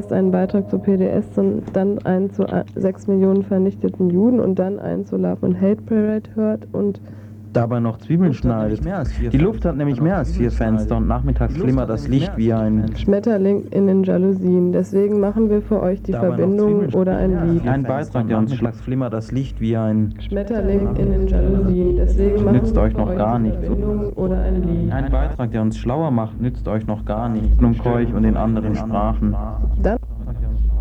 Erst einen Beitrag zu PDS dann einen zu 6 Millionen vernichteten Juden und dann einen zu Love and Hate Parade hört und dabei noch Zwiebeln schneidet. Die Luft hat nämlich mehr als vier Fenster und nachmittags flimmert das Licht wie ein Schmetterling in den Jalousien. Deswegen machen wir für euch die Verbindung oder ein Lied. ein Beitrag, der uns schlags flimmert das Licht wie ein Schmetterling in den Jalousien. Deswegen machen Nützt wir euch für noch gar die nichts. Ein Beitrag, der uns schlauer macht, nützt euch noch gar nichts. Nun Keuch und in anderen Sprachen. Dann,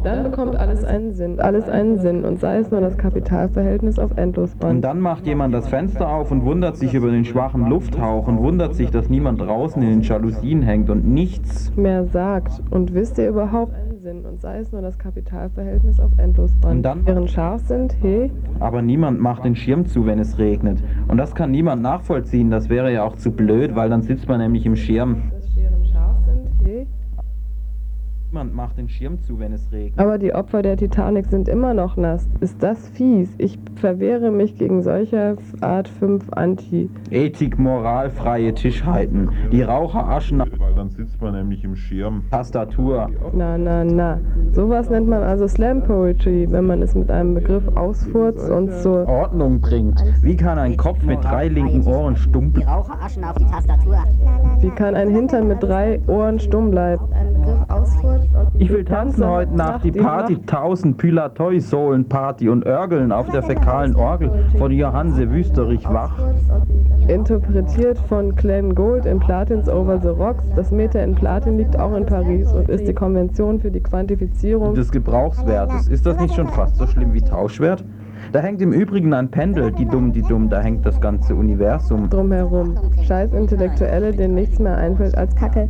dann bekommt alles einen Sinn, alles einen Sinn und sei es nur das Kapitalverhältnis auf Und Endlosband. dann macht jemand das Fenster auf und wundert sich über den schwachen Lufthauch und wundert sich, dass niemand draußen in den Jalousien hängt und nichts. mehr sagt. Und wisst ihr überhaupt einen Sinn und sei es nur das Kapitalverhältnis auf Endlosband. Und dann- Während scharf sind, he, Aber niemand macht den Schirm zu, wenn es regnet. Und das kann niemand nachvollziehen, das wäre ja auch zu blöd, weil dann sitzt man nämlich im Schirm. Niemand macht den Schirm zu, wenn es regnet. Aber die Opfer der Titanic sind immer noch nass. Ist das fies? Ich verwehre mich gegen solcher Art 5 Anti. Ethik, Moral, freie Tischheiten. Die Raucher aschen Weil dann sitzt man nämlich im Schirm. Tastatur. Na, na, na. Sowas nennt man also Slam Poetry, wenn man es mit einem Begriff ausfurzt und zur Ordnung bringt. Wie kann ein Kopf mit drei linken Ohren stumm Die Raucher aschen auf die Tastatur. Wie kann ein Hintern mit drei Ohren stumm bleiben? Ich will tanzen heute Nacht die Party, tausend Pylatoi, Sohlen Party und Örgeln auf der fäkalen Orgel von Johanse Wüsterich wach. Interpretiert von Glenn Gould in Platins Over the Rocks. Das Meter in Platin liegt auch in Paris und ist die Konvention für die Quantifizierung des Gebrauchswertes. Ist das nicht schon fast so schlimm wie Tauschwert? Da hängt im Übrigen ein Pendel, die dumm, die dumm, da hängt das ganze Universum. drumherum. Scheiß Intellektuelle, denen nichts mehr einfällt als Kacke.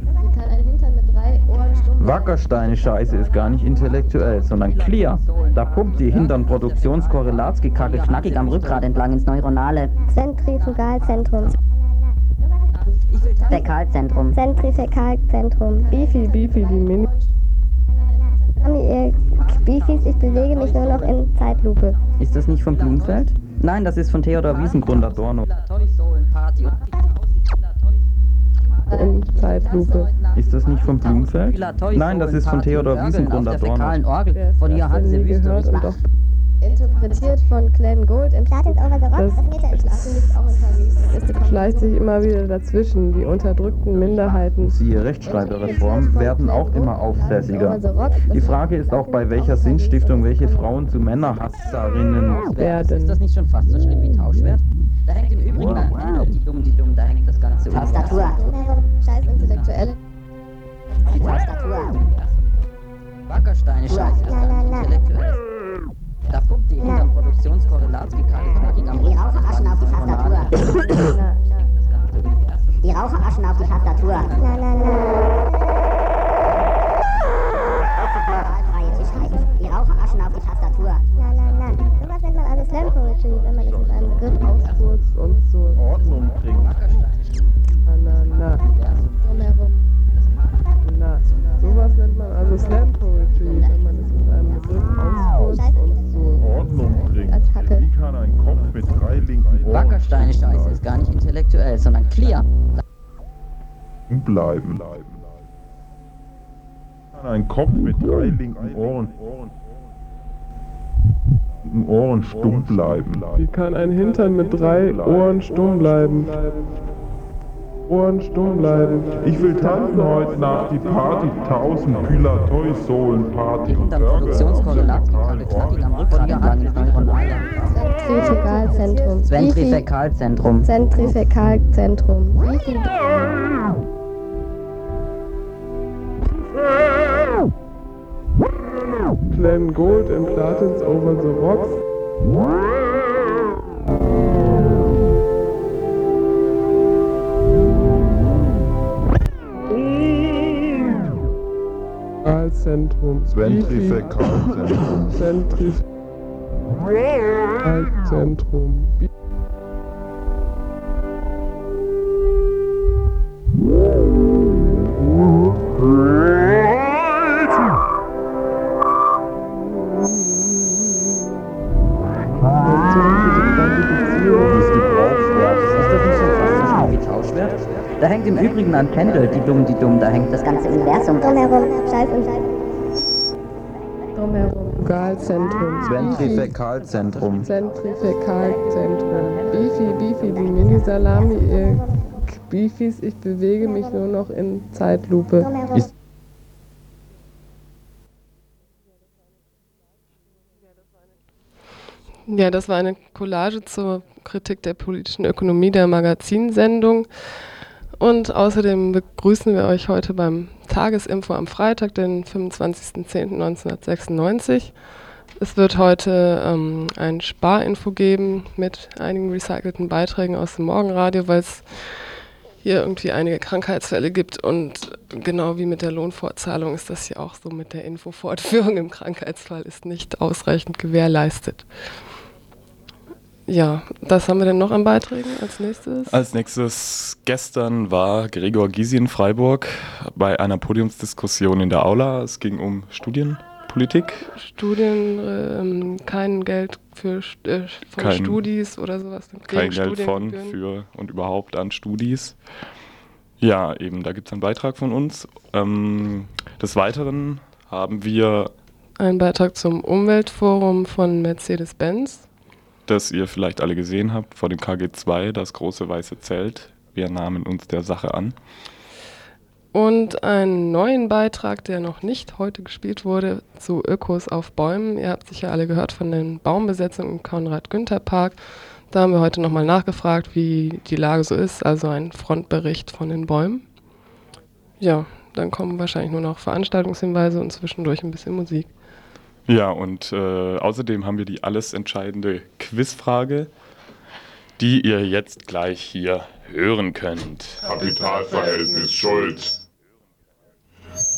Wackersteine Scheiße ist gar nicht intellektuell, sondern clear. Da pumpt die Hintern Produktionskorrelatsgekacke Knackig am Rückgrat entlang ins Neuronale. Zentrifugalzentrum. Fäkalzentrum. Zentrifäkalzentrum. Beefy, Beefy, die Mini. Mami, ihr Beefies, ich bewege mich nur noch in Zeitlupe. Ist das nicht von Blumfeld? Nein, das ist von Theodor Wiesengrund Adorno. in Zeitlupe. Ist das nicht von Blumfeld? Nein, das ist von Theodor Wiesengrund Adorno. Von hat denn Johanse nie gehört und doch Interpretiert von Glenn Gould in Platins Over the Das- schleicht sich immer wieder dazwischen. Die unterdrückten Minderheiten. Siehe Rechtschreiberreform, werden auch immer aufsässiger. Die Frage ist auch, bei welcher Sinnstiftung welche Frauen zu Männerhasserinnen Werden. Ist das nicht schon fast so schlimm wie Tauschwert? Da hängt im Übrigen ein Pendel, die dumm, die dumm, da hängt das ganze Tastatur. Scheiß Intellektuelle. Die Tastatur. Wackersteine Scheiße ist gar nicht intellektuell. Da pumpt die knackig am. Die Raucher aschen auf die Tastatur. Die Raucher aschen auf die Tastatur. Na, na, na. Freie Tischheiten. Die Raucher aschen auf die Tastatur. Na, na, na. Sowas nennt man also Slam Poetry, wenn man es mit einem Begriff Ausfurzt und zur Ordnung bringt. na, na, na, drumherum. na. Sowas nennt man also Slam Poetry, wenn man es mit einem Begriff ausfurzt und Ordnung bringt. Wie kann ein Kopf mit drei linken Ohren Wackersteine Scheiße ist gar nicht intellektuell, sondern clear. bleiben? Wie kann ein Kopf mit drei linken Ohren Ohren stumm bleiben? Wie kann ein Hintern mit drei Ohren stumm bleiben? Ohren stumm bleiben. Ich will tanzen heute Nacht die Party, tausend Pylatoi, Sohlen Party und Hintern Burger. Produktionskoordinaten knackig am Rückgrat entlang ins Neuronale. Zentrifugalzentrum. Zentrifäkalzentrum. Zentrifäkalzentrum. Wie viel Glen gold and platins over the rocks. Zentrums. Zentrifugalzentrum. Zentrifugalzentrum. Da hängt im Übrigen an Kendall, die dumm, die dumm, da hängt das ganze Universum. Drumherum, Scheiß und Scheiß. Drumherum. Fugalzentrum. Zentrifugalzentrum. Zentrifugalzentrum. Bifi, Bifi, die Mini-Salami, ihr Bifis, ich bewege mich nur noch in Zeitlupe. Ist Ja, das war eine Collage zur Kritik der politischen Ökonomie der Magazinsendung. Und außerdem begrüßen wir euch heute beim Tagesinfo am Freitag, den 25.10.1996. Es wird heute ähm, ein Sparinfo geben mit einigen recycelten Beiträgen aus dem Morgenradio, weil es hier irgendwie einige Krankheitsfälle gibt und genau wie mit der Lohnfortzahlung ist das hier auch so mit der Infofortführung im Krankheitsfall ist nicht ausreichend gewährleistet. Ja, was haben wir denn noch an Beiträgen als nächstes? Als nächstes gestern war Gregor Gysi in Freiburg bei einer Podiumsdiskussion in der Aula. Es ging um Studienpolitik. Studien, ähm, kein Geld für äh, von Kein- Studis oder sowas. Kein Gegen Geld von, für und überhaupt an Studis. Ja, eben, da gibt es einen Beitrag von uns. Ähm, des Weiteren haben wir, Ein Beitrag zum Umweltforum von Mercedes-Benz. Das ihr vielleicht alle gesehen habt, vor dem KG2, das große weiße Zelt. Wir nahmen uns der Sache an. Und einen neuen Beitrag, der noch nicht heute gespielt wurde, zu Ökos auf Bäumen. Ihr habt sicher alle gehört von den Baumbesetzungen im Konrad-Günther-Park. Da haben wir heute nochmal nachgefragt, wie die Lage so ist. Also ein Frontbericht von den Bäumen. Ja, dann kommen wahrscheinlich nur noch Veranstaltungshinweise und zwischendurch ein bisschen Musik. Ja, und äh, außerdem haben wir die alles entscheidende Quizfrage, die ihr jetzt gleich hier hören könnt. Kapitalverhältnis schuld.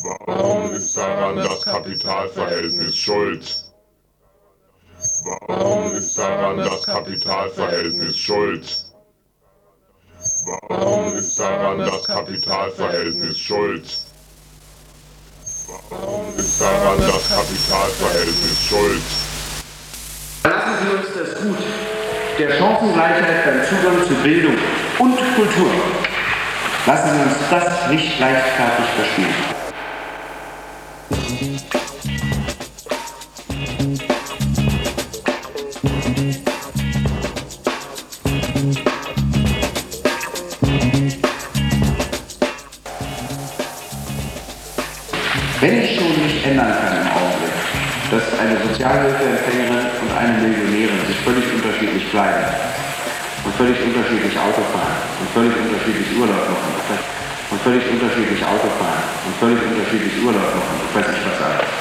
Warum ist daran das Kapitalverhältnis schuld? Warum ist daran das Kapitalverhältnis schuld? Warum ist daran das Kapitalverhältnis schuld? Warum ist daran das Kapitalverhältnis schuld? Lassen Sie uns das Gut der Chancengleichheit beim Zugang zu Bildung und Kultur. Lassen Sie uns das nicht leichtfertig verspielen. Sozialhilfeempfängerin und eine Millionärin sich völlig unterschiedlich kleiden und völlig unterschiedlich Auto fahren und völlig unterschiedlich Urlaub machen und völlig unterschiedlich Auto fahren und völlig unterschiedlich Urlaub machen, ich weiß nicht was alles.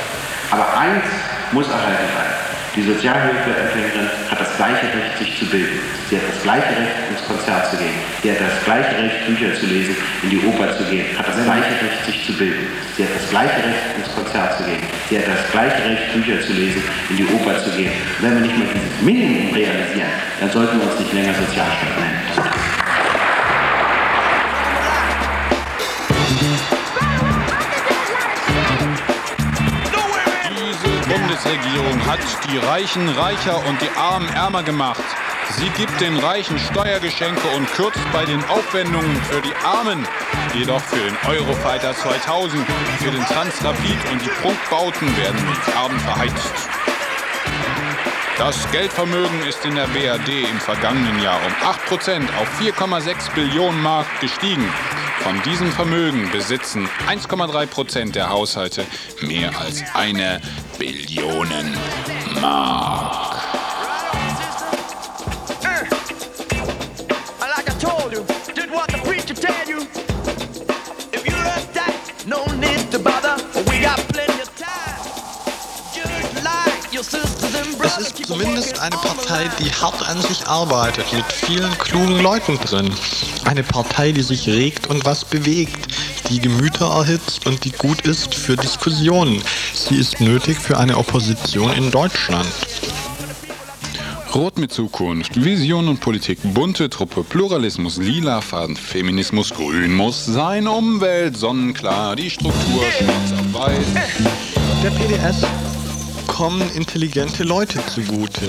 Aber eins muss erhalten bleiben. Die Sozialhilfeempfängerin hat das gleiche Recht, sich zu bilden. Sie hat das gleiche Recht, ins Konzert zu gehen. Sie hat das gleiche Recht, Bücher zu lesen, in die Oper zu gehen. Hat das gleiche Recht, sich zu bilden. Sie hat das gleiche Recht, ins Konzert zu gehen. Sie hat das gleiche Recht, Bücher zu lesen, in die Oper zu gehen. Und wenn wir nicht mal dieses Minimum realisieren, dann sollten wir uns nicht länger Sozialstaat nennen. Hat die Reichen reicher und die Armen ärmer gemacht. Sie gibt den Reichen Steuergeschenke und kürzt bei den Aufwendungen für die Armen. Jedoch für den Eurofighter 2000, für den Transrapid und die Prunkbauten werden die Armen verheizt. Das Geldvermögen ist in der BRD im vergangenen Jahr um 8% auf 4,6 Billionen Mark gestiegen. Von diesem Vermögen besitzen 1,3% der Haushalte mehr als eine Billion Mark. Like Es ist zumindest eine Partei, die hart an sich arbeitet, mit vielen klugen Leuten drin. Eine Partei, die sich regt und was bewegt, die Gemüter erhitzt und die gut ist für Diskussionen. Sie ist nötig für eine Opposition in Deutschland. Rot mit Zukunft, Vision und Politik, bunte Truppe, Pluralismus, lila Faden, Feminismus, grün muss sein, Umwelt, sonnenklar, die Struktur, schwarz auf weiß. Der PDS kommen intelligente Leute zugute.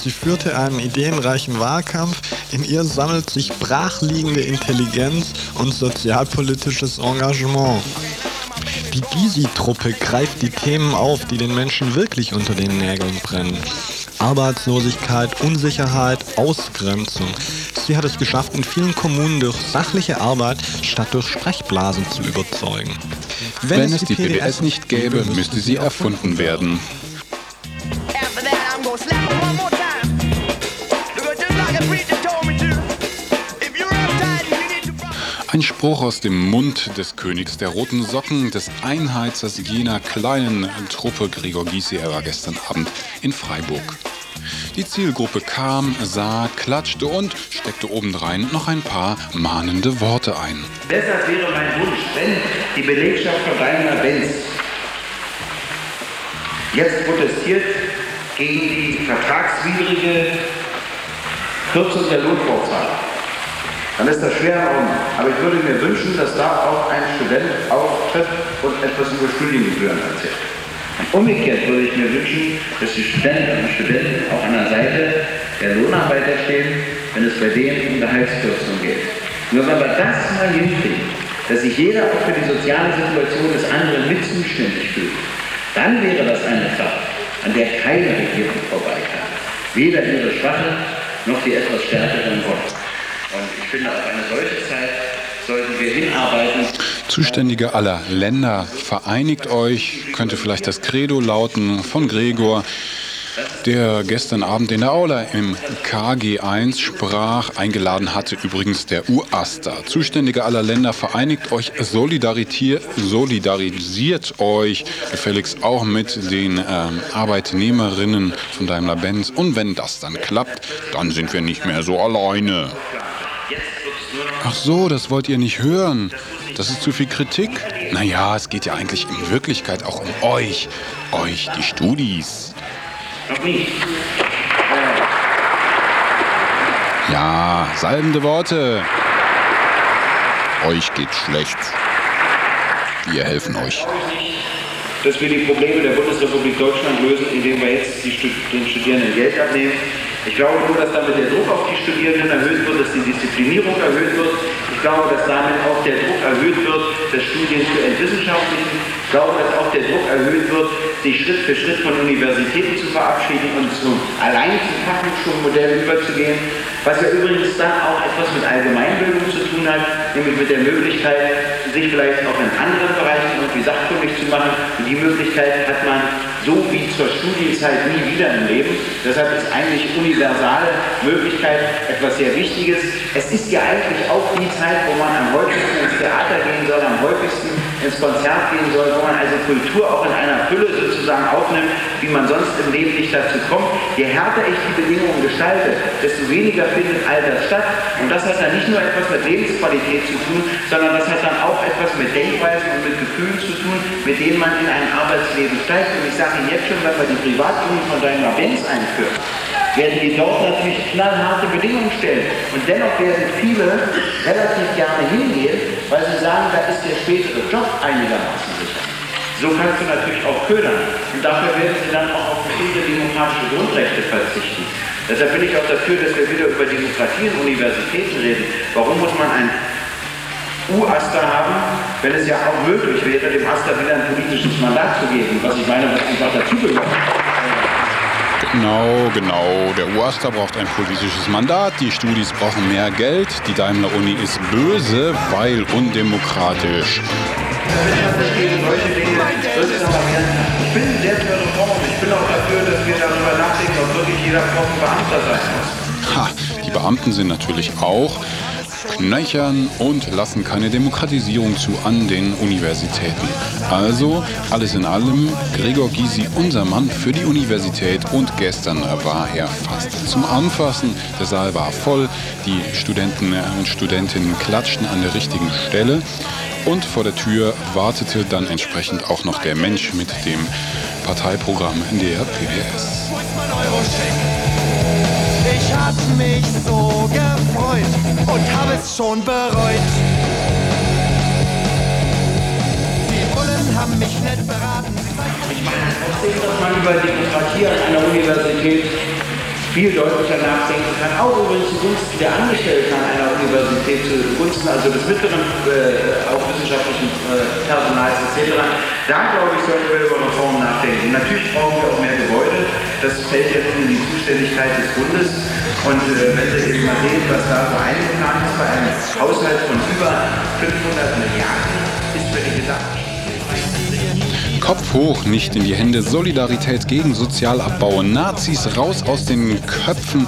Sie führte einen ideenreichen Wahlkampf, in ihr sammelt sich brachliegende Intelligenz und sozialpolitisches Engagement. Die Gysi-Truppe greift die Themen auf, die den Menschen wirklich unter den Nägeln brennen. Arbeitslosigkeit, Unsicherheit, Ausgrenzung. Sie hat es geschafft, in vielen Kommunen durch sachliche Arbeit statt durch Sprechblasen zu überzeugen. Wenn, es die PDS nicht gäbe, müsste sie erfunden werden. Ein Spruch aus dem Mund des Königs der roten Socken, des Einheizers jener kleinen Truppe Gregor Gysi. Er war gestern Abend in Freiburg. Die Zielgruppe kam, sah, klatschte und steckte obendrein noch ein paar mahnende Worte ein. Deshalb wäre mein Wunsch, wenn die Belegschaft von Daimler-Benz jetzt protestiert gegen die vertragswidrige Kürzung der Lohnfortzahl, dann ist das schwer Ordnung. Aber ich würde mir wünschen, dass da auch ein Student auftritt und etwas über Studiengebühren erzählt. Und umgekehrt würde ich mir wünschen, dass die Studenten und Studenten auch an der Seite der Lohnarbeiter stehen, wenn es bei denen um Gehaltskürzung geht. Nur wenn wir das mal hinkriegen, dass sich jeder auch für die soziale Situation des anderen mit zuständig fühlt, dann wäre das eine Sache, an der keine Regierung vorbei kann. Weder ihre schwache noch die etwas stärkeren wollen. Und ich finde, auf eine solche Zeit sollten wir hinarbeiten. Zuständige aller Länder, vereinigt euch, könnte vielleicht das Credo lauten von Gregor, der gestern Abend in der Aula im KG1 sprach. Eingeladen hatte übrigens der UASTA. Zuständige aller Länder, vereinigt euch, solidarisiert, euch gefälligst auch mit den ähm, Arbeitnehmerinnen von Daimler-Benz. Und wenn das dann klappt, dann sind wir nicht mehr so alleine. Ach so, das wollt ihr nicht hören. Das ist zu viel Kritik. Naja, es geht ja eigentlich in Wirklichkeit auch um euch. Euch, die Studis. Ja, salbende Worte. Euch geht's schlecht. Wir helfen euch. dass wir die Probleme der Bundesrepublik Deutschland lösen, indem wir jetzt den Studierenden Geld abnehmen. Ich glaube nur, dass damit der Druck auf die Studierenden erhöht wird, dass die Disziplinierung erhöht wird. Ich glaube, dass damit auch der Druck erhöht wird, das Studien zu entwissenschaftlichen. Ich glaube, dass auch der Druck erhöht wird, sich Schritt für Schritt von Universitäten zu verabschieden und zum allein zum Fachhochschulmodell überzugehen. Was ja übrigens dann auch etwas mit Allgemeinbildung zu tun hat, nämlich mit der Möglichkeit, sich vielleicht auch in anderen Bereichen irgendwie sachkundig zu machen. Und die Möglichkeit hat man so wie zur Studienzeit nie wieder im Leben. Deshalb ist eigentlich universale Möglichkeit etwas sehr Wichtiges. Es ist ja eigentlich auch die Zeit, wo man am häufigsten ins Theater gehen soll, am häufigsten ins Konzert gehen soll, wo man also Kultur auch in einer Fülle sozusagen aufnimmt, wie man sonst im Leben nicht dazu kommt. Je härter ich die Bedingungen gestalte, desto weniger findet all das statt. Und das hat dann nicht nur etwas mit Lebensqualität zu tun, sondern das hat dann auch etwas mit Denkweisen und mit Gefühlen zu tun, mit denen man in ein Arbeitsleben steigt. Und ich sage Ihnen jetzt schon, wenn wir die Privatkunden von Daimler-Benz einführen, werden die dort natürlich knallharte Bedingungen stellen. Und dennoch werden viele relativ gerne hingehen, weil sie sagen, da ist der spätere Job einigermaßen sicher. So kannst du natürlich auch ködern. Und dafür werden sie dann auch auf bestimmte demokratische Grundrechte verzichten. Deshalb bin ich auch dafür, dass wir wieder über Demokratie in Universitäten reden. Warum muss man ein U-Aster haben, wenn es ja auch möglich wäre, dem Aster wieder ein politisches Mandat zu geben, was ich meine, was einfach dazugehört. Genau, genau. Der UASTA braucht ein politisches Mandat, die Studis brauchen mehr Geld, die Daimler-Uni ist böse, weil undemokratisch. Ich bin sehr für Reformen. Ich bin auch dafür, dass wir darüber nachdenken, ob wirklich jeder Beamter sein muss. Ha, die Beamten sind natürlich auch knöchern und lassen keine Demokratisierung zu an den Universitäten. Also, alles in allem, Gregor Gysi, unser Mann für die Universität und gestern war er fast zum Anfassen. Der Saal war voll, die Studenten und Studentinnen klatschten an der richtigen Stelle und vor der Tür wartete dann entsprechend auch noch der Mensch mit dem Parteiprogramm der PDS. Hab mich so gefreut und hab es schon bereut. Die Bullen haben mich nicht beraten. Ich meine, trotzdem, dass man über Demokratie an einer Universität viel deutlicher nachdenken kann, auch übrigens zugunsten der Angestellten an einer Universität, zugunsten also des mittleren, äh, auch wissenschaftlichen äh, Personals etc. Da, glaube ich, sollten wir über Reformen nachdenken. Natürlich brauchen wir auch mehr Gebäude, das fällt jetzt in die Zuständigkeit des Bundes. Und äh, wenn Sie jetzt mal sehen, was da so eingeplant ist bei einem Haushalt von über 500 Milliarden, ist für die gesamte Kopf hoch, nicht in die Hände. Solidarität gegen Sozialabbau. Nazis raus aus den Köpfen.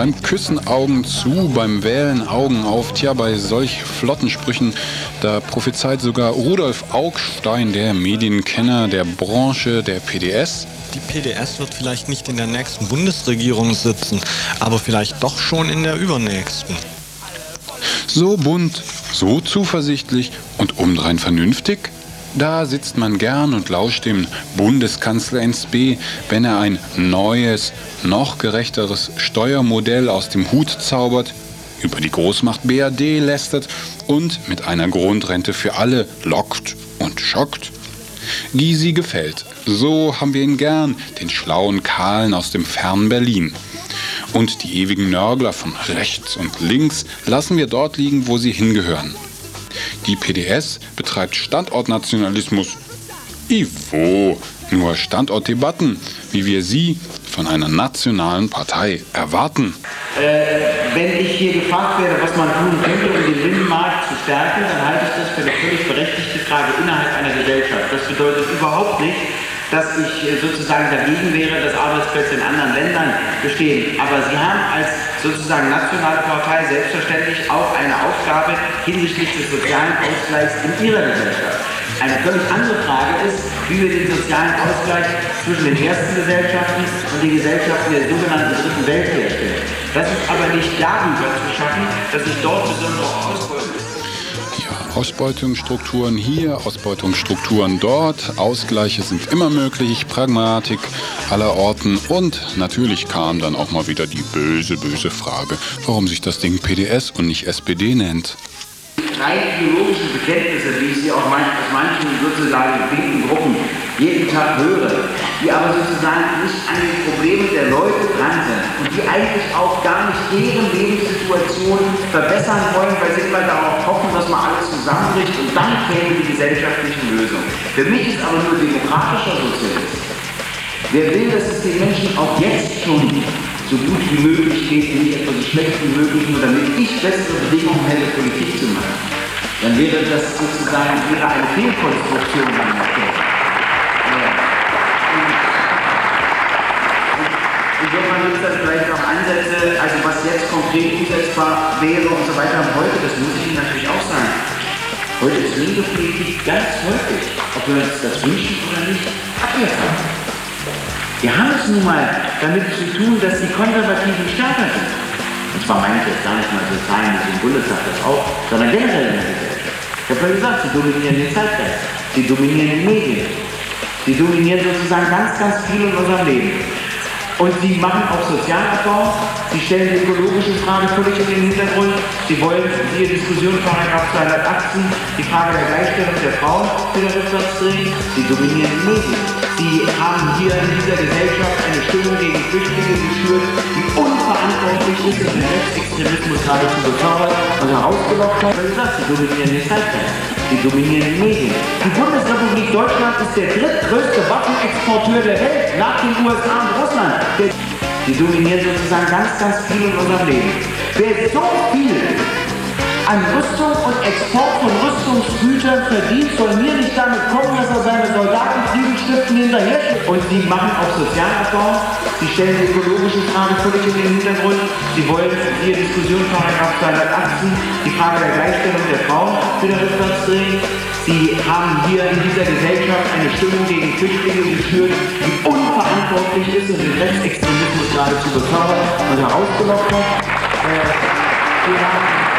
Beim Küssen Augen zu, beim Wählen Augen auf. Tja, bei solch flotten Sprüchen, da prophezeit sogar Rudolf Augstein, der Medienkenner der Branche der PDS. Die PDS wird vielleicht nicht in der nächsten Bundesregierung sitzen, aber vielleicht doch schon in der übernächsten. So bunt, so zuversichtlich und obendrein vernünftig? Da sitzt man gern und lauscht dem Bundeskanzler ins B, wenn er ein neues, noch gerechteres Steuermodell aus dem Hut zaubert, über die Großmacht BRD lästert und mit einer Grundrente für alle lockt und schockt. Gysi gefällt. So haben wir ihn gern, den schlauen Kahlen aus dem fernen Berlin. Und die ewigen Nörgler von rechts und links lassen wir dort liegen, wo sie hingehören. Die PDS betreibt Standortnationalismus. Ivo, nur Standortdebatten, wie wir sie von einer nationalen Partei erwarten. Äh, wenn ich hier gefragt werde, was man tun könnte, um den Binnenmarkt zu stärken, dann halte ich das für eine völlig berechtigte Frage innerhalb einer Gesellschaft. Das bedeutet überhaupt nicht, dass ich sozusagen dagegen wäre, dass Arbeitsplätze in anderen Ländern bestehen. Aber Sie haben als sozusagen nationale Partei selbstverständlich auch eine Aufgabe hinsichtlich des sozialen Ausgleichs in Ihrer Gesellschaft. Eine völlig andere Frage ist, wie wir den sozialen Ausgleich zwischen den ersten Gesellschaften und den Gesellschaften der sogenannten dritten Welt herstellen. Das ist aber nicht darüber zu schaffen, dass sich dort besondere Ausbeutung Ausbeutungsstrukturen hier, Ausbeutungsstrukturen dort, Ausgleiche sind immer möglich, Pragmatik aller Orten und natürlich kam dann auch mal wieder die böse, böse Frage, warum sich das Ding PDS und nicht SPD nennt. rein ideologische Bekenntnisse, wie ich sie auch aus manchen sozusagen linken Gruppen jeden Tag höre, die aber sozusagen nicht an den Problemen der Leute dran sind und die eigentlich auch gar nicht deren Lebenssituation verbessern wollen, weil sie immer darauf hoffen, dass man alles zusammenbricht und dann kämen die gesellschaftlichen Lösungen. Für mich ist aber nur demokratischer Sozialismus. Wer will, dass es den Menschen auch jetzt schon so gut wie möglich geht, nicht etwa so schlecht wie möglich, nur damit ich bessere Bedingungen hätte, Politik zu machen, dann wäre das sozusagen wäre eine Fehlkonstruktion meiner Stelle. Insofern gibt es vielleicht noch Ansätze, also was jetzt konkret umsetzbar wäre und so weiter. Und heute, das muss ich Ihnen natürlich auch sagen, heute ist linke Politik ganz häufig, ob wir uns das wünschen oder nicht, abgefallen. Wir haben es nun mal damit zu tun, dass die Konservativen stärker sind. Und zwar meine ich jetzt gar nicht mal so Zahlen wie im Bundestag das auch, sondern generell in der Gesellschaft. Ich habe ja gesagt, sie dominieren den Zeitgeist, sie dominieren die Medien, sie dominieren sozusagen ganz, ganz viel in unserem Leben. Und sie machen auch Sozialabbau, sie stellen die ökologische Frage völlig in den Hintergrund, sie wollen die Diskussion Paragraph 218, die Frage der Gleichstellung der Frauen wieder rückwärts drehen, sie dominieren die Medien. Sie haben hier in dieser Gesellschaft eine Stimmung gegen Flüchtlinge geschürt, die unverantwortlich ist den Rechtsextremismus geradezu befördert und herausgelockt hat. Wie gesagt, sie dominieren den Zeitgeist. Die Medien. Die Bundesrepublik Deutschland ist der drittgrößte Waffenexporteur der Welt nach den USA und Russland. Der Sie dominieren sozusagen ganz, ganz viel in unserem Leben. Wer so viel an Rüstung und Export von Rüstungsgütern verdient, soll mir nicht damit kommen, dass er seine Soldaten Friedenstiften hinterher schickt. Und sie machen auch Sozialabbau. Sie stellen die ökologischen Fragen völlig in den Hintergrund. Sie wollen hier Diskussion Paragraph 218, die Frage der Gleichstellung der Frauen wieder rückwärts drehen. Sie haben hier in dieser Gesellschaft eine Stimmung gegen Flüchtlinge geführt, die unverantwortlich ist und den Rechtsextremismus geradezu befördert und herausgelockt hat. Äh,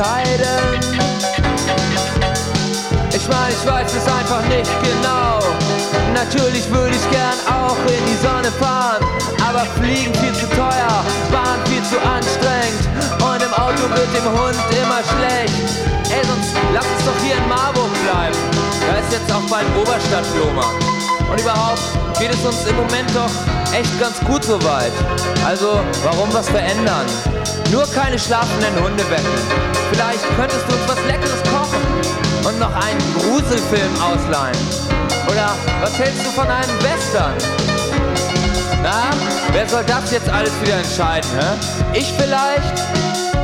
entscheiden? Ich meine, ich weiß es einfach nicht genau. Natürlich würde ich gern auch in die Sonne fahren, aber fliegen viel zu teuer, Bahn viel zu anstrengend und im Auto wird dem Hund immer schlecht. Ey, sonst lass uns doch hier in Marburg bleiben. Da ist jetzt auch bald Oberstadt-Flohmarkt. Und überhaupt geht es uns im Moment doch echt ganz gut soweit. Also, warum was verändern? Nur keine schlafenden Hunde wecken. Vielleicht könntest du uns was Leckeres kochen und noch einen Gruselfilm ausleihen. Oder was hältst du von einem Western? Na, wer soll das jetzt alles wieder entscheiden, hä? Ich vielleicht?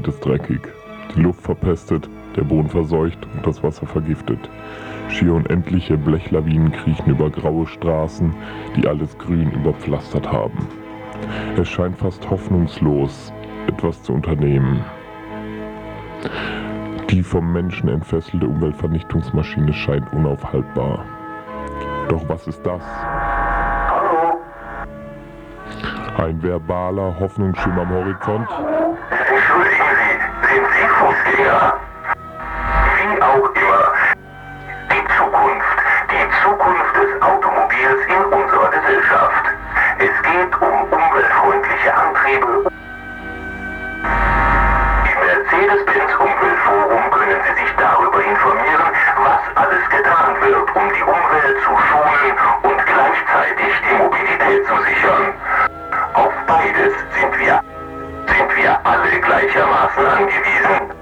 Geht es dreckig. Die Luft verpestet, der Boden verseucht und das Wasser vergiftet. Schier unendliche Blechlawinen kriechen über graue Straßen, die alles grün überpflastert haben. Es scheint fast hoffnungslos, etwas zu unternehmen. Die vom Menschen entfesselte Umweltvernichtungsmaschine scheint unaufhaltbar. Doch was ist das? Ein verbaler Hoffnungsschimmer am Horizont? Im Mercedes-Benz Umweltforum können Sie sich darüber informieren, was alles getan wird, um die Umwelt zu schonen und gleichzeitig die Mobilität zu sichern. Auf beides sind wir, sind wir alle gleichermaßen angewiesen.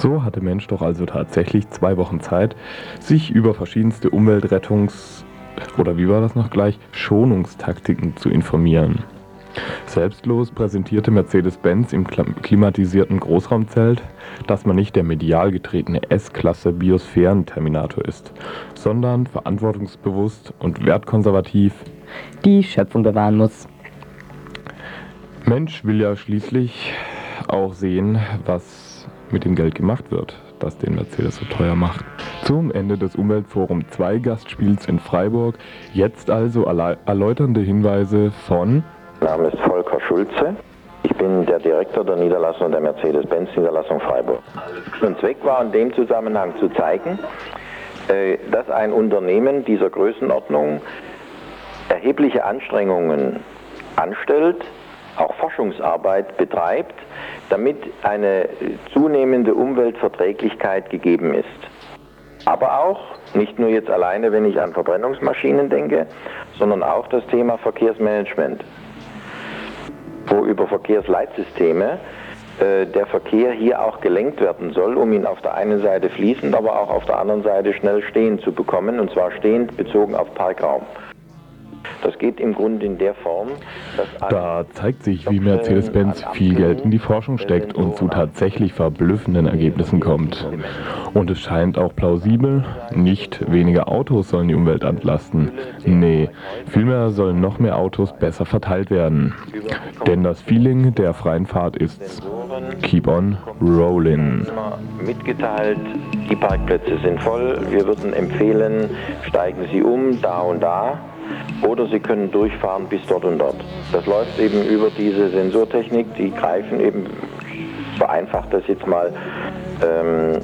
So hat der Mensch doch also tatsächlich zwei Wochen Zeit, sich über verschiedenste Umweltrettungs- oder wie war das noch gleich, Schonungstaktiken zu informieren. Selbstlos präsentierte Mercedes-Benz im klimatisierten Großraumzelt, dass man nicht der medial getretene S-Klasse Biosphärenterminator ist, sondern verantwortungsbewusst und wertkonservativ die Schöpfung bewahren muss. Mensch will ja schließlich auch sehen, was mit dem Geld gemacht wird, das den Mercedes so teuer macht. Zum Ende des Umweltforum 2 Gastspiels in Freiburg jetzt also erläuternde Hinweise von Mein Name ist Volker Schulze. Ich bin der Direktor der Niederlassung der Mercedes-Benz-Niederlassung Freiburg. Und Zweck war in dem Zusammenhang zu zeigen, äh, dass ein Unternehmen dieser Größenordnung erhebliche Anstrengungen anstellt, auch Forschungsarbeit betreibt, damit eine zunehmende Umweltverträglichkeit gegeben ist. Aber auch, nicht nur jetzt alleine, wenn ich an Verbrennungsmaschinen denke, sondern auch das Thema Verkehrsmanagement wo über Verkehrsleitsysteme äh, der Verkehr hier auch gelenkt werden soll, um ihn auf der einen Seite fließend, aber auch auf der anderen Seite schnell stehend zu bekommen, und zwar stehend bezogen auf Parkraum. Das geht im Grunde in der Form, dass Da zeigt sich, wie Mercedes-Benz viel Geld in die Forschung steckt und zu tatsächlich verblüffenden Ergebnissen kommt. Und es scheint auch plausibel, nicht weniger Autos sollen die Umwelt entlasten. Nee, vielmehr sollen noch mehr Autos besser verteilt werden. Denn das Feeling der freien Fahrt ist Keep on rolling. mitgeteilt, die Parkplätze sind voll, wir würden empfehlen, steigen Sie um, da und da. Oder Sie können durchfahren bis dort und dort. Das läuft eben über diese Sensortechnik, die greifen eben, vereinfacht das jetzt mal, ähm,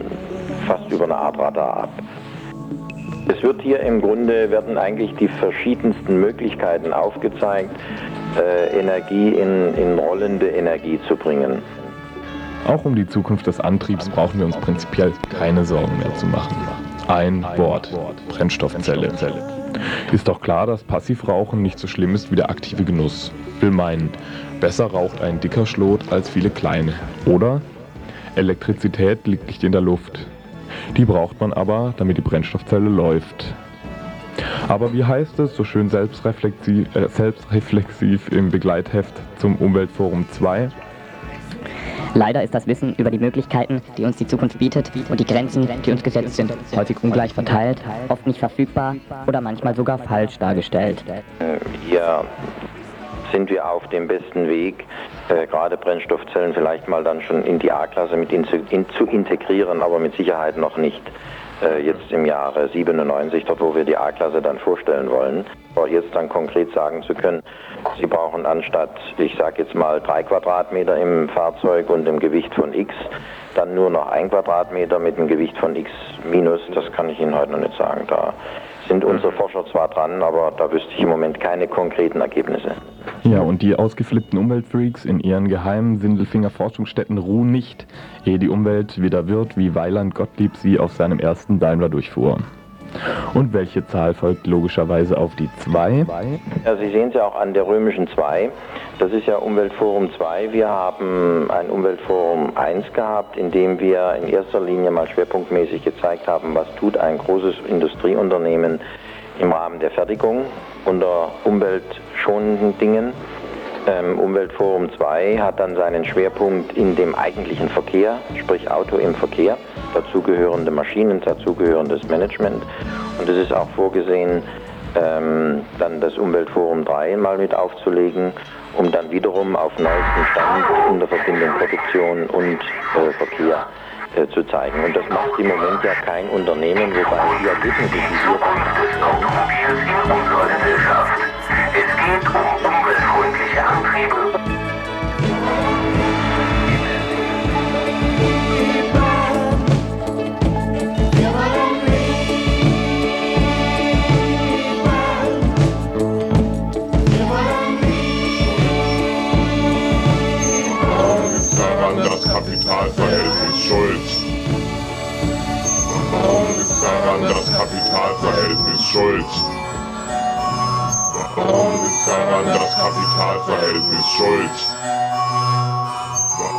fast über eine Art Radar ab. Es wird hier im Grunde, werden eigentlich die verschiedensten Möglichkeiten aufgezeigt, äh, Energie in, in rollende Energie zu bringen. Auch um die Zukunft des Antriebs brauchen wir uns prinzipiell keine Sorgen mehr zu machen. Ein Wort, Brennstoffzelle. Ist doch klar, dass Passivrauchen nicht so schlimm ist wie der aktive Genuss. Will meinen, besser raucht ein dicker Schlot als viele kleine. Oder? Elektrizität liegt nicht in der Luft. Die braucht man aber, damit die Brennstoffzelle läuft. Aber wie heißt es so schön selbstreflexiv, äh, selbstreflexiv im Begleitheft zum Umweltforum 2? Leider ist das Wissen über die Möglichkeiten, die uns die Zukunft bietet und die Grenzen, die uns gesetzt sind, häufig ungleich verteilt, oft nicht verfügbar oder manchmal sogar falsch dargestellt. Äh, Wir sind wir auf dem besten Weg, äh, gerade Brennstoffzellen vielleicht mal dann schon in die A-Klasse mit in, in, zu integrieren, aber mit Sicherheit noch nicht äh, jetzt im Jahre 97, dort wo wir die A-Klasse dann vorstellen wollen. Jetzt dann konkret sagen zu können, Sie brauchen anstatt, ich sage jetzt mal, drei Quadratmeter im Fahrzeug und dem Gewicht von X, dann nur noch ein Quadratmeter mit einem Gewicht von X minus, das kann ich Ihnen heute noch nicht sagen. Da sind unsere Forscher zwar dran, aber da wüsste ich im Moment keine konkreten Ergebnisse. Ja, und die ausgeflippten Umweltfreaks in ihren geheimen Sindelfinger Forschungsstätten ruhen nicht, ehe die Umwelt wieder wird, wie Weiland Gottlieb sie auf seinem ersten Daimler durchfuhr. Und welche Zahl folgt logischerweise auf die 2? Ja, Sie sehen es ja auch an der römischen 2. Das ist ja Umweltforum 2. Wir haben ein Umweltforum 1 gehabt, in dem wir in erster Linie mal schwerpunktmäßig gezeigt haben, was tut ein großes Industrieunternehmen im Rahmen der Fertigung unter umweltschonenden Dingen. Ähm, Umweltforum 2 hat dann seinen Schwerpunkt in dem eigentlichen Verkehr, sprich Auto im Verkehr, dazugehörende Maschinen, dazugehörendes Management. Und es ist auch vorgesehen, ähm, dann das Umweltforum 3 mal mit aufzulegen, um dann wiederum auf neuestem Stand in der Verbindung Produktion und äh, Verkehr äh, zu zeigen. Und das macht im Moment ja kein Unternehmen, wobei die Ergebnisse, die wir Es geht um umweltfreundliche Antriebe. daran das Kapitalverhältnis schuld? Warum ist daran das Kapitalverhältnis schuld? Warum ist daran das Kapitalverhältnis schuld?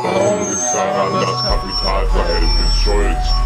Warum ist daran das Kapitalverhältnis schuld?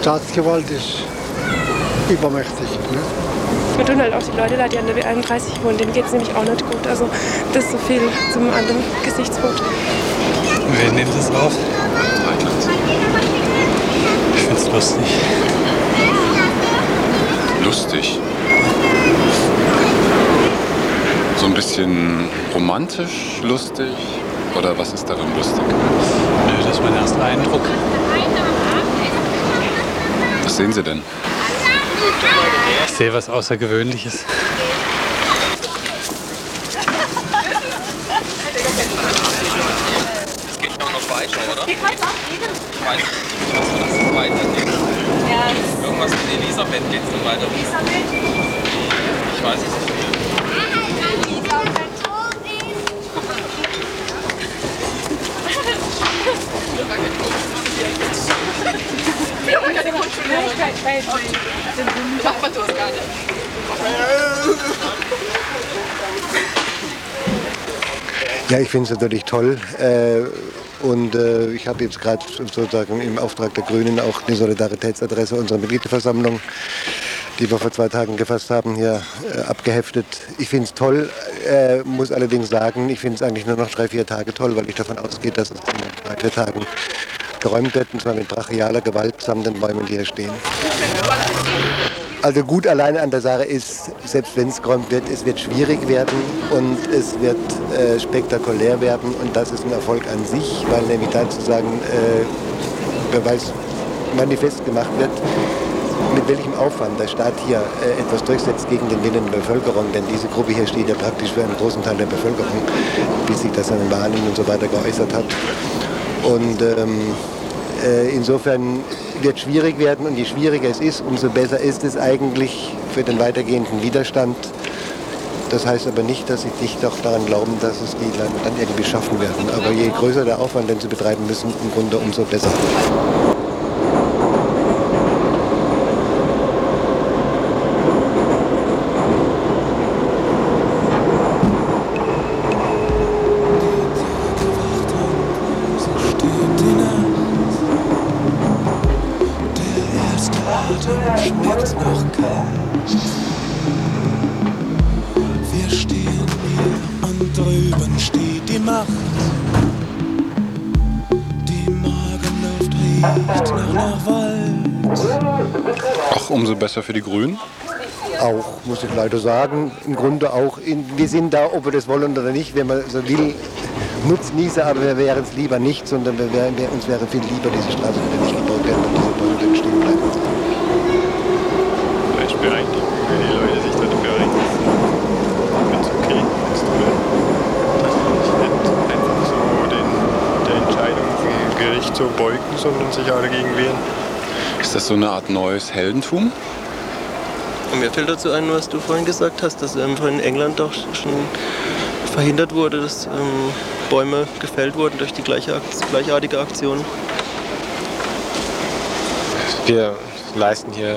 Staatsgewalt ist übermächtig. Ne? Wir tun halt auch die Leute leid, die an der B31 wohnen, denen geht es nämlich auch nicht gut. Also das ist so viel zum anderen Gesichtspunkt. Wer nimmt das auf? Ich find's lustig. Lustig. So ein bisschen romantisch lustig? Oder was ist daran lustig? Nö, das ist mein erster Eindruck. Was sehen Sie denn? Ich sehe was Außergewöhnliches. Es geht auch noch weiter, oder? Irgendwas mit Elisabeth geht es noch weiter. Ich weiß es nicht. Macht man sowas gar nicht. Ja, ich finde es natürlich toll. Äh, und äh, ich habe jetzt gerade sozusagen im Auftrag der Grünen auch eine Solidaritätsadresse unserer Mitgliederversammlung, die wir vor zwei Tagen gefasst haben, hier äh, abgeheftet. Ich finde es toll, äh, muss allerdings sagen, ich finde es eigentlich nur noch drei, vier Tage toll, weil ich davon ausgehe, dass es in drei, vier Tagen geräumt wird, und zwar mit brachialer Gewalt samt den Bäumen, die hier stehen. Also gut alleine an der Sache ist, selbst wenn es geräumt wird, es wird schwierig werden und es wird äh, spektakulär werden und das ist ein Erfolg an sich, weil nämlich da sozusagen äh, Beweis manifest gemacht wird, mit welchem Aufwand der Staat hier äh, etwas durchsetzt gegen den Willen der Bevölkerung, denn diese Gruppe hier steht ja praktisch für einen großen Teil der Bevölkerung, bis sich das an den Wahlen und so weiter geäußert hat. Und ähm, äh, insofern wird schwierig werden und je schwieriger es ist, umso besser ist es eigentlich für den weitergehenden Widerstand. Das heißt aber nicht, dass ich nicht doch daran glauben, dass es die dann irgendwie schaffen werden. Aber je größer der Aufwand, den sie betreiben müssen, im Grunde umso besser. Besser für die Grünen. Auch, muss ich leider sagen, im Grunde auch. In, wir sind da, ob wir das wollen oder nicht, wenn man so will, Nutznießer, aber wir wären es lieber nicht, sondern wir wären, wir, uns wäre viel lieber, diese Straße würde nicht gebaut werden und diese Bäume stehen bleiben. Vielleicht bereinigen, wenn die Leute sich dafür einsetzen. Wenn es okay ist. Nicht einfach so den, der Entscheidung vom Gericht so beugen, sondern sich alle dagegen wehren. Ist das so eine Art neues Heldentum? Und mir fällt dazu ein, was du vorhin gesagt hast, dass ähm, in England doch schon verhindert wurde, dass ähm, Bäume gefällt wurden durch die gleiche, gleichartige Aktion. Wir leisten hier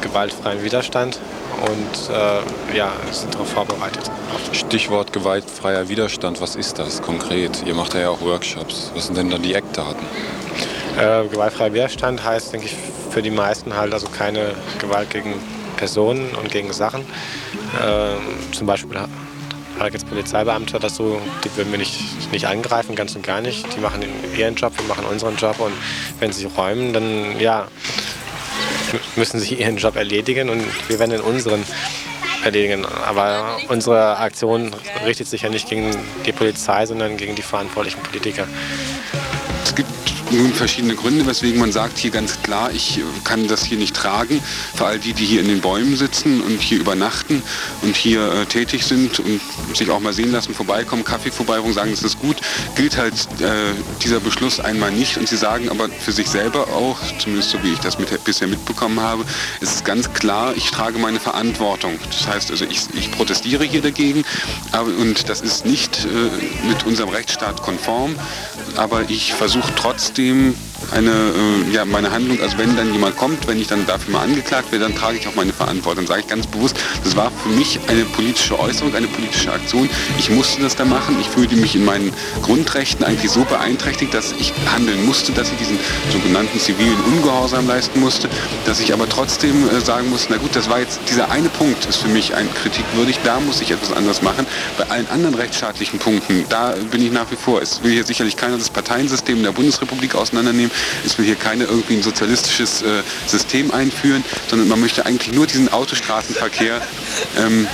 gewaltfreien Widerstand und äh, ja, sind darauf vorbereitet. Stichwort gewaltfreier Widerstand, was ist das konkret? Ihr macht ja auch Workshops. Was sind denn da die Eckdaten? Äh, gewaltfreier Widerstand heißt, denke ich, für die meisten halt also keine Gewalt gegen Personen und gegen Sachen. Ähm, zum Beispiel halt jetzt Polizeibeamte oder so, die würden wir nicht, nicht angreifen, ganz und gar nicht. Die machen ihren Job, wir machen unseren Job und wenn sie räumen, dann ja, müssen sie ihren Job erledigen und wir werden den unseren erledigen. Aber unsere Aktion richtet sich ja nicht gegen die Polizei, sondern gegen die verantwortlichen Politiker. Es nun verschiedene Gründe, weswegen man sagt hier ganz klar, ich kann das hier nicht tragen. Für all die, die hier in den Bäumen sitzen und hier übernachten und hier äh, tätig sind und sich auch mal sehen lassen, vorbeikommen, Kaffee vorbeibringen, sagen, das ist gut, gilt halt äh, dieser Beschluss einmal nicht. Und sie sagen aber für sich selber auch, zumindest so wie ich das mit, bisher mitbekommen habe, es ist ganz klar, ich trage meine Verantwortung. Das heißt also, ich, ich protestiere hier dagegen aber, und das ist nicht äh, mit unserem Rechtsstaat konform, aber ich versuche trotzdem Dream eine, äh, ja, meine Handlung, also wenn dann jemand kommt, wenn ich dann dafür mal angeklagt werde, dann trage ich auch meine Verantwortung. Dann sage ich ganz bewusst, das war für mich eine politische Äußerung, eine politische Aktion. Ich musste das da machen. Ich fühlte mich in meinen Grundrechten eigentlich so beeinträchtigt, dass ich handeln musste, dass ich diesen sogenannten zivilen Ungehorsam leisten musste, dass ich aber trotzdem äh, sagen muss, na gut, das war jetzt, dieser eine Punkt ist für mich ein kritikwürdig, da muss ich etwas anders machen. Bei allen anderen rechtsstaatlichen Punkten, da bin ich nach wie vor. Es will hier sicherlich keiner das Parteiensystem der Bundesrepublik auseinandernehmen. Es will hier keine irgendwie ein sozialistisches äh, System einführen, sondern man möchte eigentlich nur diesen Autostraßenverkehr ähm,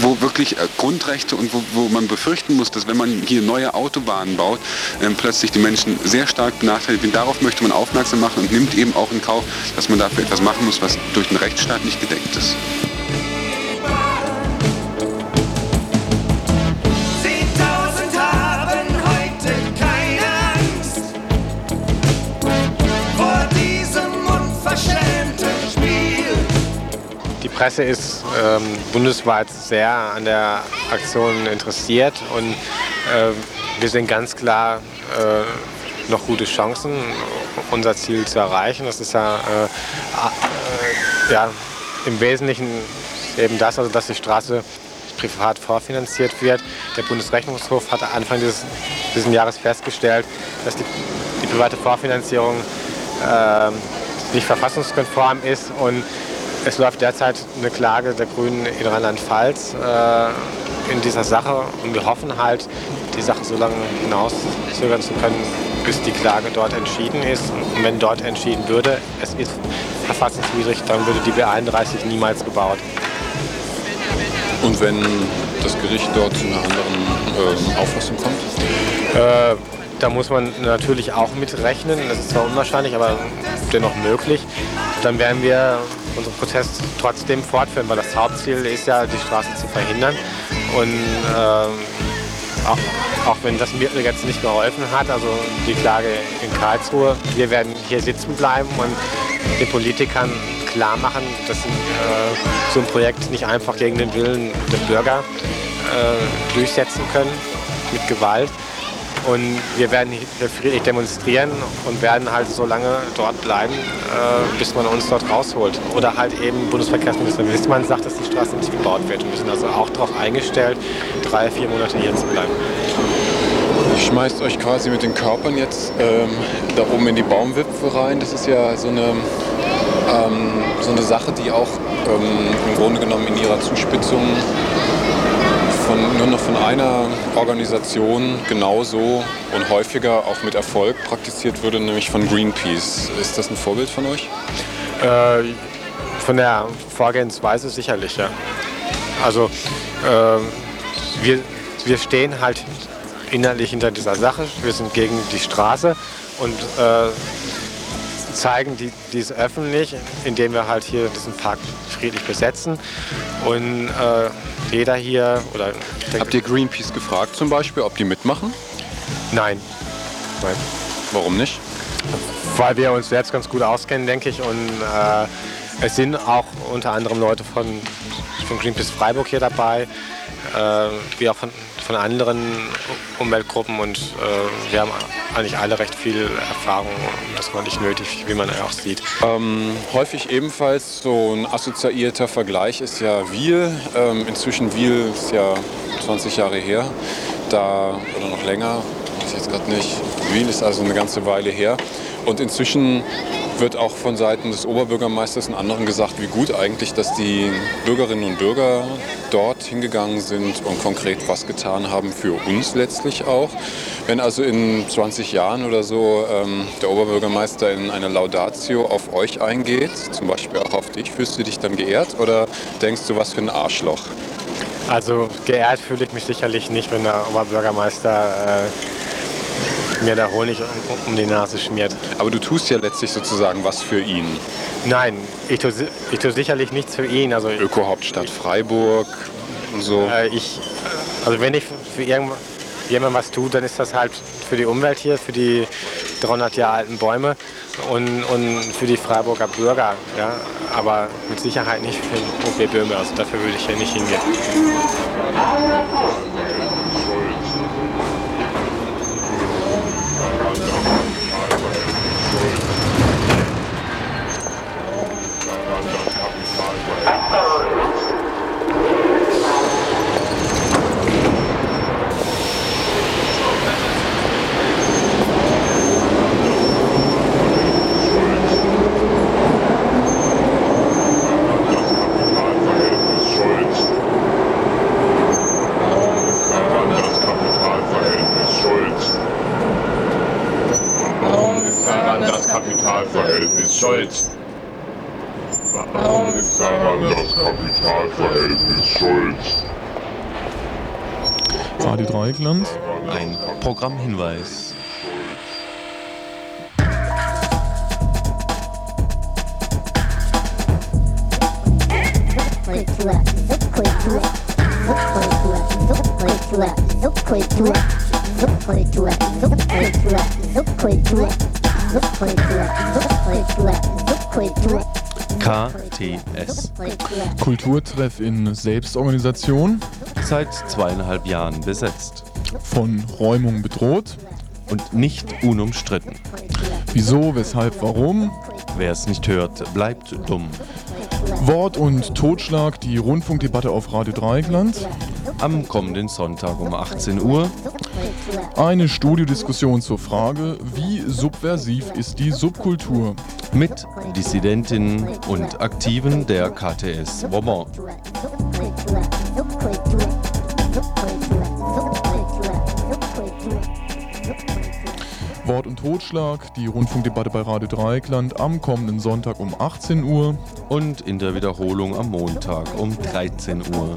wo wirklich äh, Grundrechte und wo, wo, man befürchten muss, dass wenn man hier neue Autobahnen baut, ähm, plötzlich die Menschen sehr stark benachteiligt werden. Darauf möchte man aufmerksam machen und nimmt eben auch in Kauf, dass man dafür etwas machen muss, was durch den Rechtsstaat nicht gedeckt ist. Presse ist ähm, bundesweit sehr an der Aktion interessiert und äh, wir sehen ganz klar äh, noch gute Chancen, unser Ziel zu erreichen. Das ist ja, äh, äh, ja im Wesentlichen eben das, also dass die Straße privat vorfinanziert wird. Der Bundesrechnungshof hat Anfang dieses, dieses Jahres festgestellt, dass die, die private Vorfinanzierung äh, nicht verfassungskonform ist und es läuft derzeit eine Klage der Grünen in Rheinland-Pfalz äh, in dieser Sache und wir hoffen halt, die Sache so lange hinauszögern zu können, bis die Klage dort entschieden ist. Und wenn dort entschieden würde, es ist verfassungswidrig, dann würde die B31 niemals gebaut. Und wenn das Gericht dort zu einer anderen ähm, Auffassung kommt? Äh, da muss man natürlich auch mitrechnen. Das ist zwar unwahrscheinlich, aber dennoch möglich. Dann werden wir unseren Prozess trotzdem fortführen, weil das Hauptziel ist ja, die Straße zu verhindern. Und ähm, auch, auch wenn das mir jetzt nicht geholfen hat, also die Klage in Karlsruhe, wir werden hier sitzen bleiben und den Politikern klar machen, dass äh, so ein Projekt nicht einfach gegen den Willen der Bürger äh, durchsetzen können mit Gewalt. Und wir werden hier friedlich demonstrieren und werden halt so lange dort bleiben, äh, bis man uns dort rausholt. Oder halt eben Bundesverkehrsminister Wissmann sagt, dass die Straße nicht gebaut wird. Wir sind also auch darauf eingestellt, drei, vier Monate hier zu bleiben. Schmeißt euch quasi mit den Körpern jetzt ähm, da oben in die Baumwipfel rein. Das ist ja so eine, ähm, so eine Sache, die auch ähm, im Grunde genommen in ihrer Zuspitzung von, nur noch von einer Organisation genauso und häufiger auch mit Erfolg praktiziert würde, nämlich von Greenpeace. Ist das ein Vorbild von euch? Äh, von der Vorgehensweise sicherlich, ja. Also äh, wir, wir stehen halt innerlich hinter dieser Sache. Wir sind gegen die Straße und äh, zeigen die, dies öffentlich, indem wir halt hier diesen Park friedlich besetzen. Und äh, jeder hier oder Habt ihr Greenpeace gefragt zum Beispiel, ob die mitmachen? Nein. Nein. Warum nicht? Weil wir uns selbst ganz gut auskennen, denke ich. Und äh, es sind auch unter anderem Leute von, von Greenpeace Freiburg hier dabei, äh, wie auch von, von anderen Umweltgruppen. Und äh, wir haben eigentlich alle recht viel Erfahrung. Das war nicht nötig, wie man auch sieht. Ähm, häufig ebenfalls so ein assoziierter Vergleich ist ja Wiel. Ähm, inzwischen Wiel ist ja 20 Jahre her. Da, oder noch länger, weiß ich jetzt gerade nicht. Wiel ist also eine ganze Weile her. Und inzwischen wird auch von Seiten des Oberbürgermeisters und anderen gesagt, wie gut eigentlich, dass die Bürgerinnen und Bürger dort hingegangen sind und konkret was getan haben für uns letztlich auch. Wenn also in 20 Jahren oder so ähm, der Oberbürgermeister in eine Laudatio auf euch eingeht, zum Beispiel auch auf dich, fühlst du dich dann geehrt oder denkst du, was für ein Arschloch? Also geehrt fühle ich mich sicherlich nicht, wenn der Oberbürgermeister mir der Honig um, um die Nase schmiert. Aber du tust ja letztlich sozusagen was für ihn. Nein, ich tue, ich tue sicherlich nichts für ihn. Also Öko-Hauptstadt Freiburg und so. Äh, ich, also wenn ich für irgend- jemand was tue, dann ist das halt für die Umwelt hier, für die 300 Jahre alten Bäume und, und für die Freiburger Bürger. Ja? Aber mit Sicherheit nicht für den OP Böhme. Also dafür würde ich hier nicht hingehen. Kapitalverhältnis Schuld. Warum ist daran das Kapitalverhältnis Schuld? Radio Dreieckland. Ein Programmhinweis. Subkultur, Subkultur, Subkultur, Subkultur, Subkultur, Subkultur, Subkultur, KTS. Kulturtreff in Selbstorganisation. Seit zweieinhalb Jahren besetzt. Von Räumung bedroht. Und nicht unumstritten. Wieso, weshalb, warum? Wer es nicht hört, bleibt dumm. Wort und Totschlag, die Rundfunkdebatte auf Radio Dreieckland. Am kommenden Sonntag um 18 Uhr. Eine Studiodiskussion zur Frage, wie subversiv ist die Subkultur? Mit Dissidentinnen und Aktiven der KTS Bourbon. Wort und Totschlag, die Rundfunkdebatte bei Radio Dreieckland am kommenden Sonntag um 18 Uhr. Und in der Wiederholung am Montag um 13 Uhr.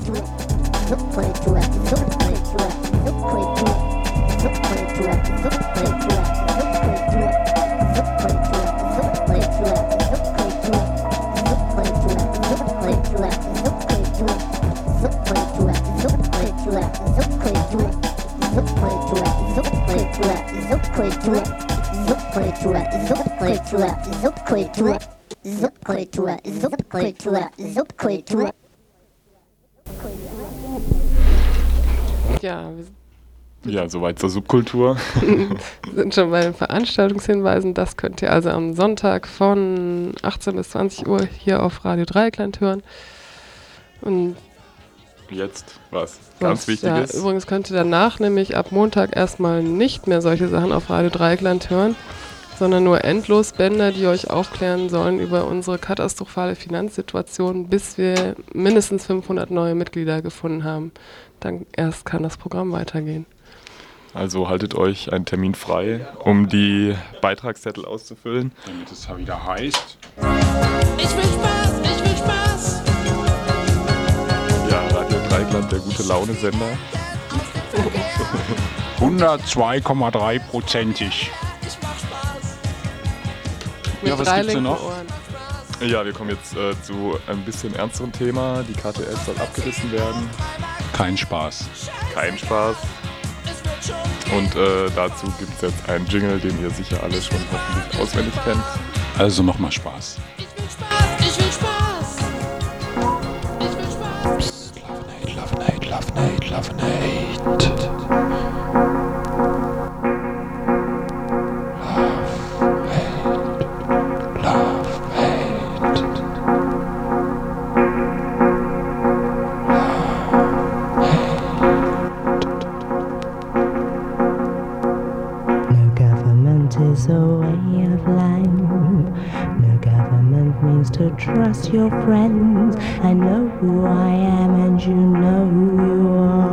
Ja, wir Ja, soweit zur Subkultur. sind schon bei den Veranstaltungshinweisen. Das könnt ihr also am Sonntag von 18 bis 20 Uhr hier auf Radio Dreieckland hören. Und Jetzt was ganz ja, Wichtiges. übrigens könnt ihr danach nämlich ab Montag erstmal nicht mehr solche Sachen auf Radio Dreieckland hören, sondern nur endlos Bänder, die euch aufklären sollen über unsere katastrophale Finanzsituation, bis wir mindestens 500 neue Mitglieder gefunden haben. Dann erst kann das Programm weitergehen. Also haltet euch einen Termin frei, um die Beitragszettel auszufüllen. Damit es wieder heißt. Ich will Spaß, ich will Spaß. Ja, Radio Dreieckland, der gute Laune-Sender. 102,3 prozentig. Ja, was gibt's denn noch? Ja, wir kommen jetzt äh, zu einem bisschen ernsteren Thema. Die KTS soll abgerissen werden. Kein Spaß. Kein Spaß. Und äh, dazu gibt es jetzt einen Jingle, den ihr sicher alle schon hoffentlich auswendig kennt. Also nochmal Spaß. Ich will Spaß. Love Nate, Love Nate, Love Nate. Trust your friends. I know who I am and you know who you are.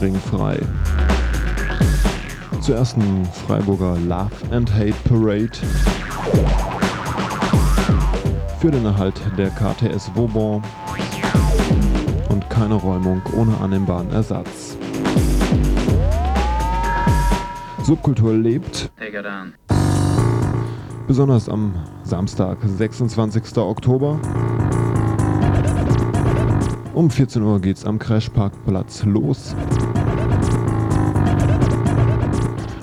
Ringfrei. zur ersten Freiburger Love and Hate Parade für den Erhalt der KTS Vauban und keine Räumung ohne annehmbaren Ersatz. Subkultur lebt, besonders am Samstag, 26. Oktober. Um 14 Uhr geht's am Crashparkplatz los.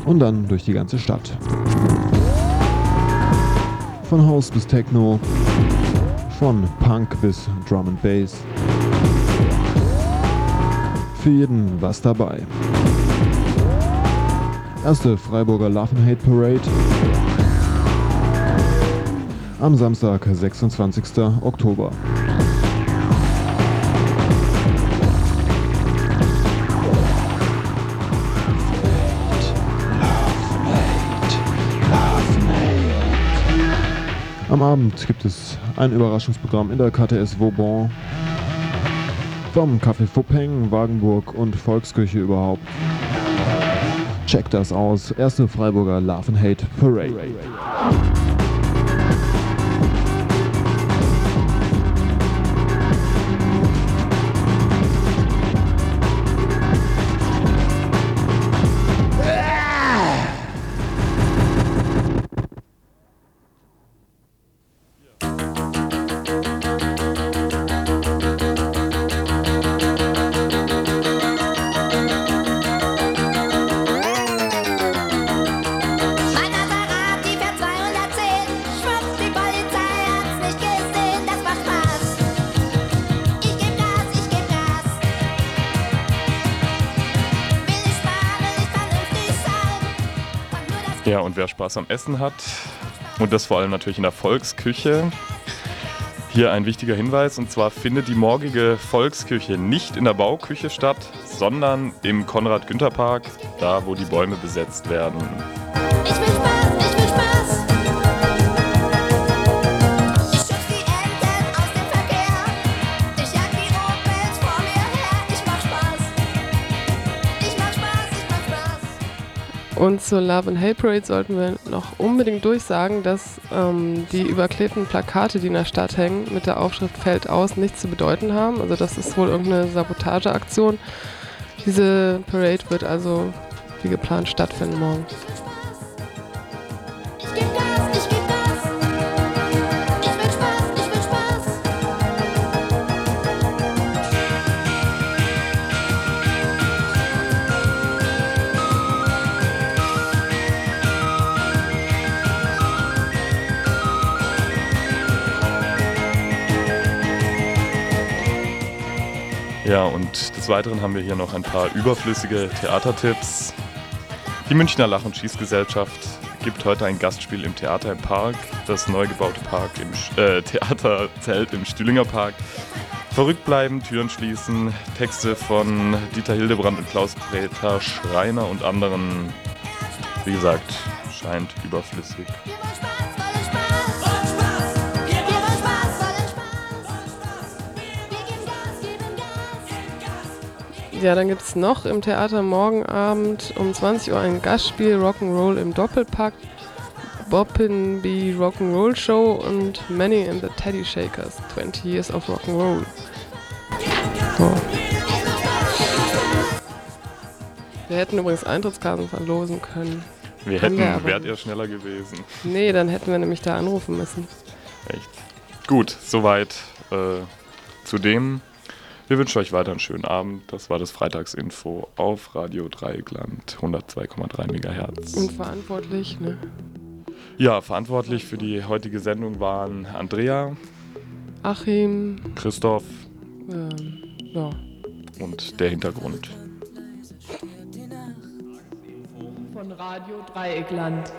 Und dann durch die ganze Stadt. Von House bis Techno, von Punk bis Drum and Bass. Für jeden was dabei. Erste Freiburger Love and Hate Parade. Am Samstag, 26. Oktober. Am Abend gibt es ein Überraschungsprogramm in der KTS Vauban. Vom Café Fupeng, Wagenburg und Volkskirche überhaupt. Checkt das aus. Erste Freiburger Love and Hate Parade. Mein und wer Spaß am Essen hat, und das vor allem natürlich in der Volksküche, hier ein wichtiger Hinweis, und zwar findet die morgige Volksküche nicht in der Bauküche statt, sondern im Konrad-Günther-Park, da wo die Bäume besetzt werden. Und zur Love and Hate Parade sollten wir noch unbedingt durchsagen, dass ähm, die überklebten Plakate, die in der Stadt hängen, mit der Aufschrift Fällt aus, nichts zu bedeuten haben. Also das ist wohl irgendeine Sabotageaktion. Diese Parade wird also wie geplant stattfinden morgen. Ja, und des Weiteren haben wir hier noch ein paar überflüssige Theatertipps. Die Münchner Lach- und Schießgesellschaft gibt heute ein Gastspiel im Theater im Park, das neu gebaute Park im äh, Theaterzelt im Stühlinger Park. Verrückt bleiben, Türen schließen, Texte von Dieter Hildebrand und Klaus-Peter Schreiner und anderen. Wie gesagt, scheint überflüssig. Ja, dann gibt es noch im Theater morgen Abend um 20 Uhr ein Gastspiel Rock'n'Roll im Doppelpack, Boppin' B Rock'n'Roll Show und Many in the Teddy Shakers, 20 Years of Rock'n'Roll. So. Wir hätten übrigens Eintrittskarten verlosen können. Wir Haben hätten, wärt ihr schneller gewesen. Nee, dann hätten wir nämlich da anrufen müssen. Echt. Gut, soweit äh, zu dem. Wir wünschen euch weiter einen schönen Abend. Das war das Freitagsinfo auf Radio Dreieckland 102,3 MHz. Und verantwortlich, ne? Ja, verantwortlich für die heutige Sendung waren Andrea, Achim, Christoph ähm, ja. und der Hintergrund. Von Radio Dreieckland.